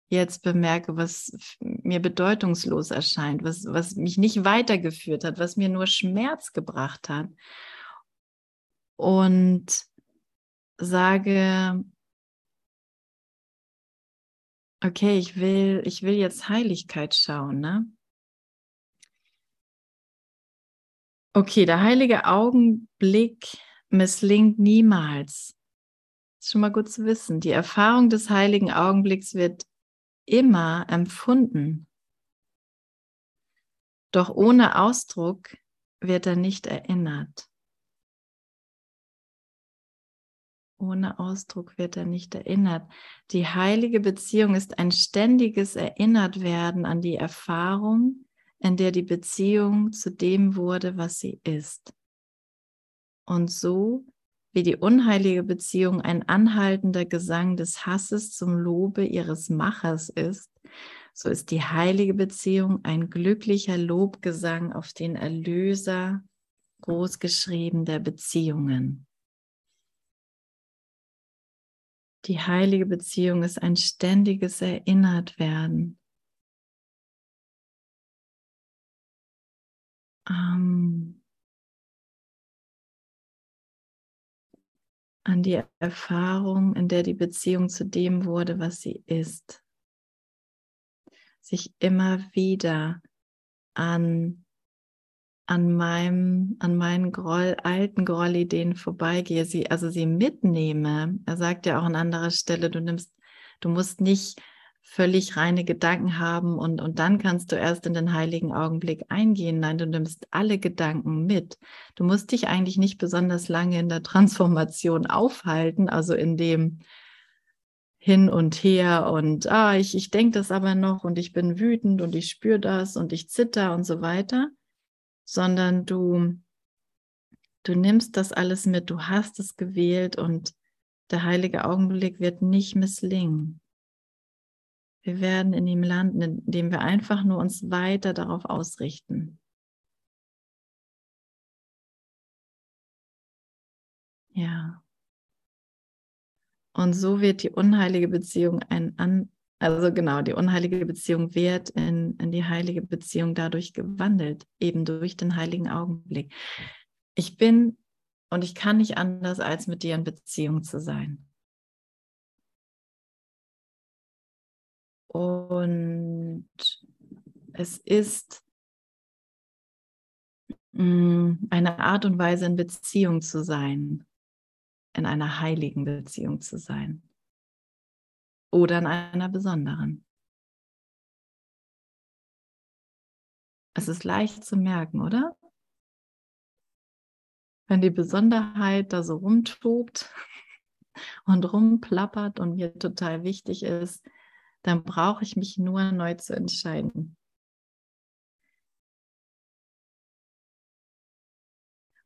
jetzt bemerke, was mir bedeutungslos erscheint, was, was mich nicht weitergeführt hat, was mir nur Schmerz gebracht hat. Und sage, okay, ich will, ich will jetzt Heiligkeit schauen, ne? Okay, der heilige Augenblick misslingt niemals. Ist schon mal gut zu wissen. Die Erfahrung des heiligen Augenblicks wird immer empfunden. Doch ohne Ausdruck wird er nicht erinnert. Ohne Ausdruck wird er nicht erinnert. Die heilige Beziehung ist ein ständiges Erinnertwerden an die Erfahrung, in der die Beziehung zu dem wurde, was sie ist. Und so wie die unheilige Beziehung ein anhaltender Gesang des Hasses zum Lobe ihres Machers ist, so ist die heilige Beziehung ein glücklicher Lobgesang auf den Erlöser, großgeschrieben der Beziehungen. Die heilige Beziehung ist ein ständiges Erinnertwerden. Ähm, an die Erfahrung, in der die Beziehung zu dem wurde, was sie ist. Sich immer wieder an an meinem, an meinen Groll, alten Grollideen vorbeigehe, sie, also sie mitnehme. Er sagt ja auch an anderer Stelle, du nimmst, du musst nicht völlig reine Gedanken haben und, und dann kannst du erst in den heiligen Augenblick eingehen. Nein, du nimmst alle Gedanken mit. Du musst dich eigentlich nicht besonders lange in der Transformation aufhalten, also in dem hin und her und ah, ich, ich denke das aber noch und ich bin wütend und ich spüre das und ich zitter und so weiter sondern du, du nimmst das alles mit, du hast es gewählt und der heilige Augenblick wird nicht misslingen. Wir werden in ihm landen, indem wir einfach nur uns weiter darauf ausrichten. Ja. Und so wird die unheilige Beziehung ein also genau, die unheilige Beziehung wird in, in die heilige Beziehung dadurch gewandelt, eben durch den heiligen Augenblick. Ich bin und ich kann nicht anders, als mit dir in Beziehung zu sein. Und es ist mm, eine Art und Weise, in Beziehung zu sein, in einer heiligen Beziehung zu sein oder in einer besonderen. Es ist leicht zu merken, oder? Wenn die Besonderheit da so rumtobt *laughs* und rumplappert und mir total wichtig ist, dann brauche ich mich nur neu zu entscheiden.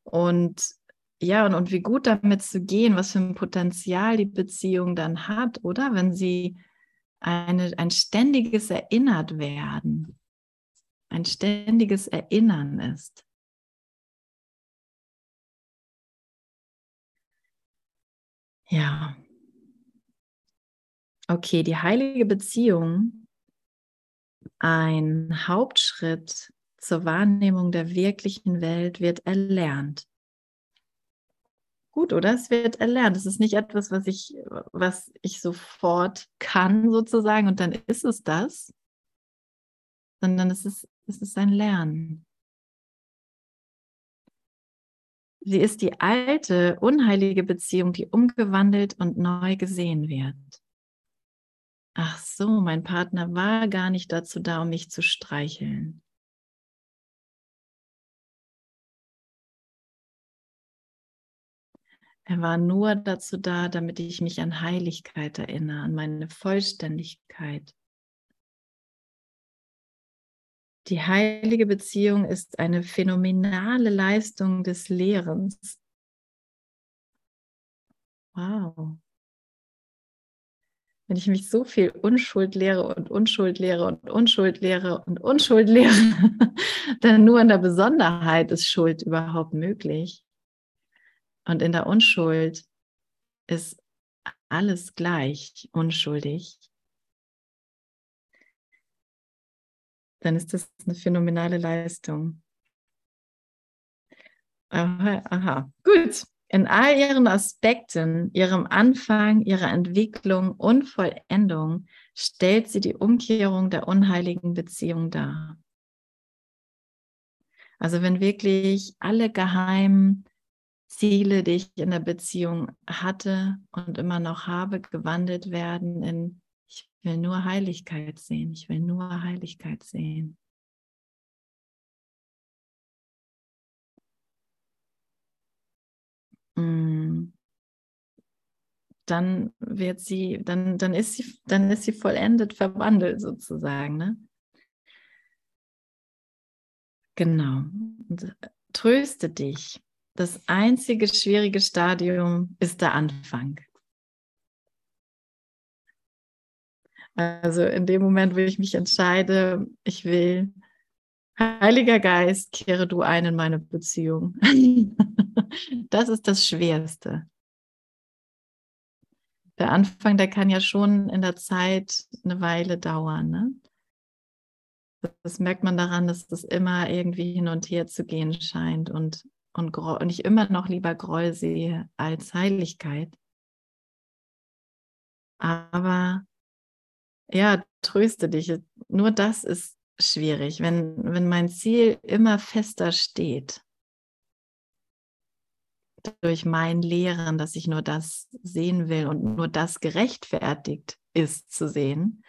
Und ja, und, und wie gut damit zu gehen, was für ein Potenzial die Beziehung dann hat, oder? Wenn sie eine, ein ständiges Erinnert werden, ein ständiges Erinnern ist. Ja. Okay, die heilige Beziehung, ein Hauptschritt zur Wahrnehmung der wirklichen Welt wird erlernt. Gut, oder? Es wird erlernt. Es ist nicht etwas, was ich, was ich sofort kann, sozusagen, und dann ist es das, sondern es ist, es ist ein Lernen. Sie ist die alte, unheilige Beziehung, die umgewandelt und neu gesehen wird. Ach so, mein Partner war gar nicht dazu da, um mich zu streicheln. Er war nur dazu da, damit ich mich an Heiligkeit erinnere, an meine Vollständigkeit. Die heilige Beziehung ist eine phänomenale Leistung des Lehrens. Wow. Wenn ich mich so viel Unschuld lehre und Unschuld lehre und Unschuld lehre und Unschuld lehre, *laughs* dann nur in der Besonderheit ist Schuld überhaupt möglich. Und in der Unschuld ist alles gleich unschuldig. Dann ist das eine phänomenale Leistung. Aha, aha. gut. In all ihren Aspekten, ihrem Anfang, ihrer Entwicklung und Vollendung stellt sie die Umkehrung der unheiligen Beziehung dar. Also wenn wirklich alle geheimen Ziele, die ich in der Beziehung hatte und immer noch habe, gewandelt werden in, ich will nur Heiligkeit sehen, ich will nur Heiligkeit sehen. Mm. Dann wird sie, dann, dann ist sie, dann ist sie vollendet verwandelt sozusagen, ne? Genau. Und äh, tröste dich das einzige schwierige Stadium ist der Anfang. Also in dem Moment, wo ich mich entscheide, ich will, Heiliger Geist, kehre du ein in meine Beziehung. *laughs* das ist das Schwerste. Der Anfang, der kann ja schon in der Zeit eine Weile dauern. Ne? Das merkt man daran, dass das immer irgendwie hin und her zu gehen scheint und und, und ich immer noch lieber Groll sehe als Heiligkeit. Aber ja, tröste dich. Nur das ist schwierig, wenn, wenn mein Ziel immer fester steht. Durch mein Lehren, dass ich nur das sehen will und nur das gerechtfertigt ist zu sehen,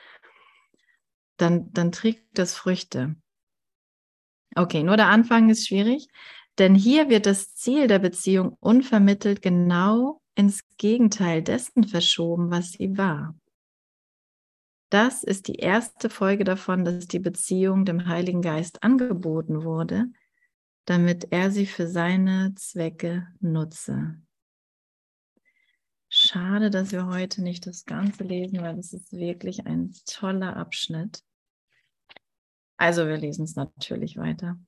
dann, dann trägt das Früchte. Okay, nur der Anfang ist schwierig. Denn hier wird das Ziel der Beziehung unvermittelt genau ins Gegenteil dessen verschoben, was sie war. Das ist die erste Folge davon, dass die Beziehung dem Heiligen Geist angeboten wurde, damit er sie für seine Zwecke nutze. Schade, dass wir heute nicht das Ganze lesen, weil es ist wirklich ein toller Abschnitt. Also wir lesen es natürlich weiter.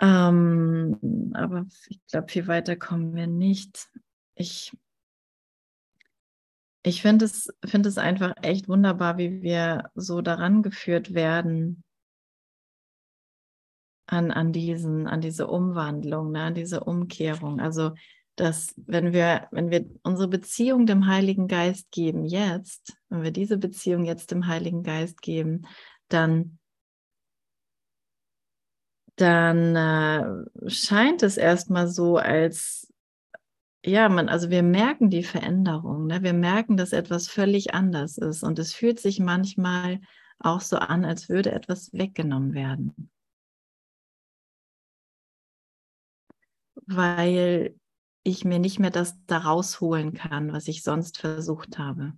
Ähm, aber ich glaube, viel weiter kommen wir nicht. Ich, ich finde es, find es einfach echt wunderbar, wie wir so daran geführt werden an, an, diesen, an diese Umwandlung, ne, an diese Umkehrung. Also, dass wenn wir, wenn wir unsere Beziehung dem Heiligen Geist geben jetzt, wenn wir diese Beziehung jetzt dem Heiligen Geist geben, dann dann äh, scheint es erstmal so, als, ja, man, also wir merken die Veränderung, ne? wir merken, dass etwas völlig anders ist und es fühlt sich manchmal auch so an, als würde etwas weggenommen werden. Weil ich mir nicht mehr das da rausholen kann, was ich sonst versucht habe.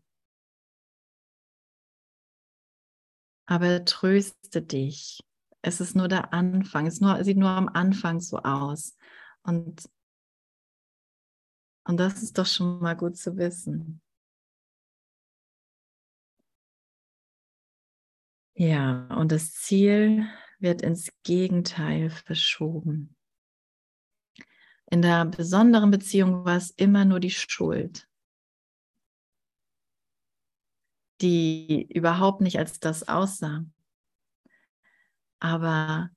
Aber tröste dich. Es ist nur der Anfang. Es nur, sieht nur am Anfang so aus. Und, und das ist doch schon mal gut zu wissen. Ja, und das Ziel wird ins Gegenteil verschoben. In der besonderen Beziehung war es immer nur die Schuld, die überhaupt nicht als das aussah. Aber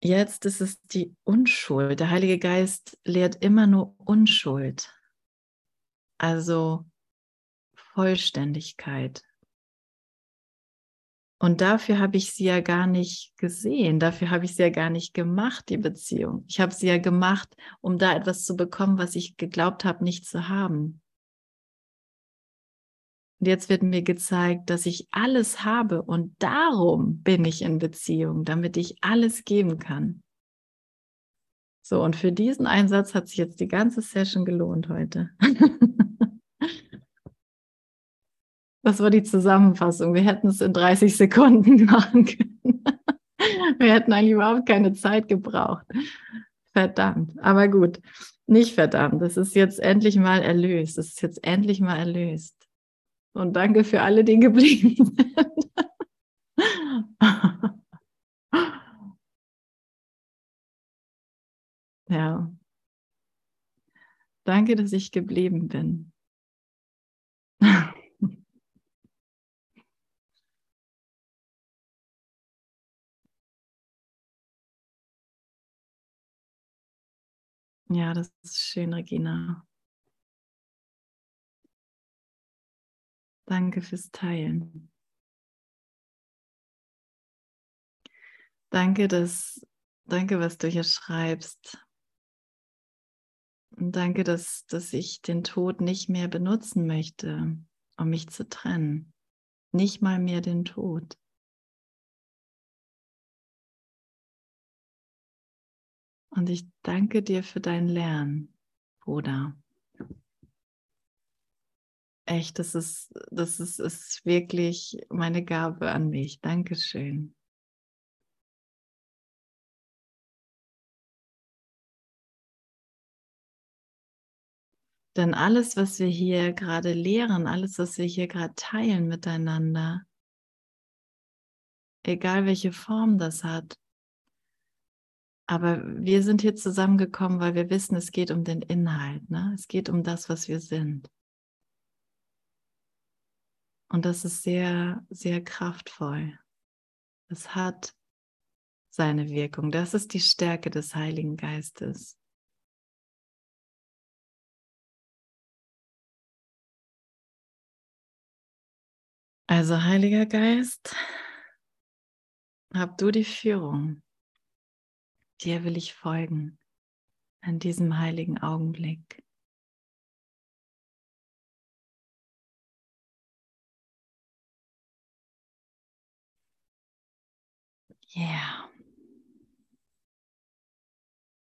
jetzt ist es die Unschuld. Der Heilige Geist lehrt immer nur Unschuld. Also Vollständigkeit, und dafür habe ich sie ja gar nicht gesehen, dafür habe ich sie ja gar nicht gemacht, die Beziehung. Ich habe sie ja gemacht, um da etwas zu bekommen, was ich geglaubt habe, nicht zu haben. Und jetzt wird mir gezeigt, dass ich alles habe und darum bin ich in Beziehung, damit ich alles geben kann. So, und für diesen Einsatz hat sich jetzt die ganze Session gelohnt heute. *laughs* Das war die Zusammenfassung. Wir hätten es in 30 Sekunden *laughs* machen können. Wir hätten eigentlich überhaupt keine Zeit gebraucht. Verdammt. Aber gut, nicht verdammt. Das ist jetzt endlich mal erlöst. Das ist jetzt endlich mal erlöst. Und danke für alle, die geblieben *laughs* sind. ja. Danke, dass ich geblieben bin. *laughs* Ja, das ist schön, Regina. Danke fürs Teilen. Danke, dass, danke, was du hier schreibst. Und danke, dass, dass ich den Tod nicht mehr benutzen möchte, um mich zu trennen. Nicht mal mehr den Tod. Und ich danke dir für dein Lernen, Bruder. Echt, das ist, das ist, ist wirklich meine Gabe an mich. Dankeschön. Denn alles, was wir hier gerade lehren, alles, was wir hier gerade teilen miteinander, egal welche Form das hat, aber wir sind hier zusammengekommen, weil wir wissen, es geht um den Inhalt. Ne? Es geht um das, was wir sind. Und das ist sehr, sehr kraftvoll. Es hat seine Wirkung. Das ist die Stärke des Heiligen Geistes. Also Heiliger Geist, hab du die Führung. Dir will ich folgen an diesem heiligen Augenblick. Yeah.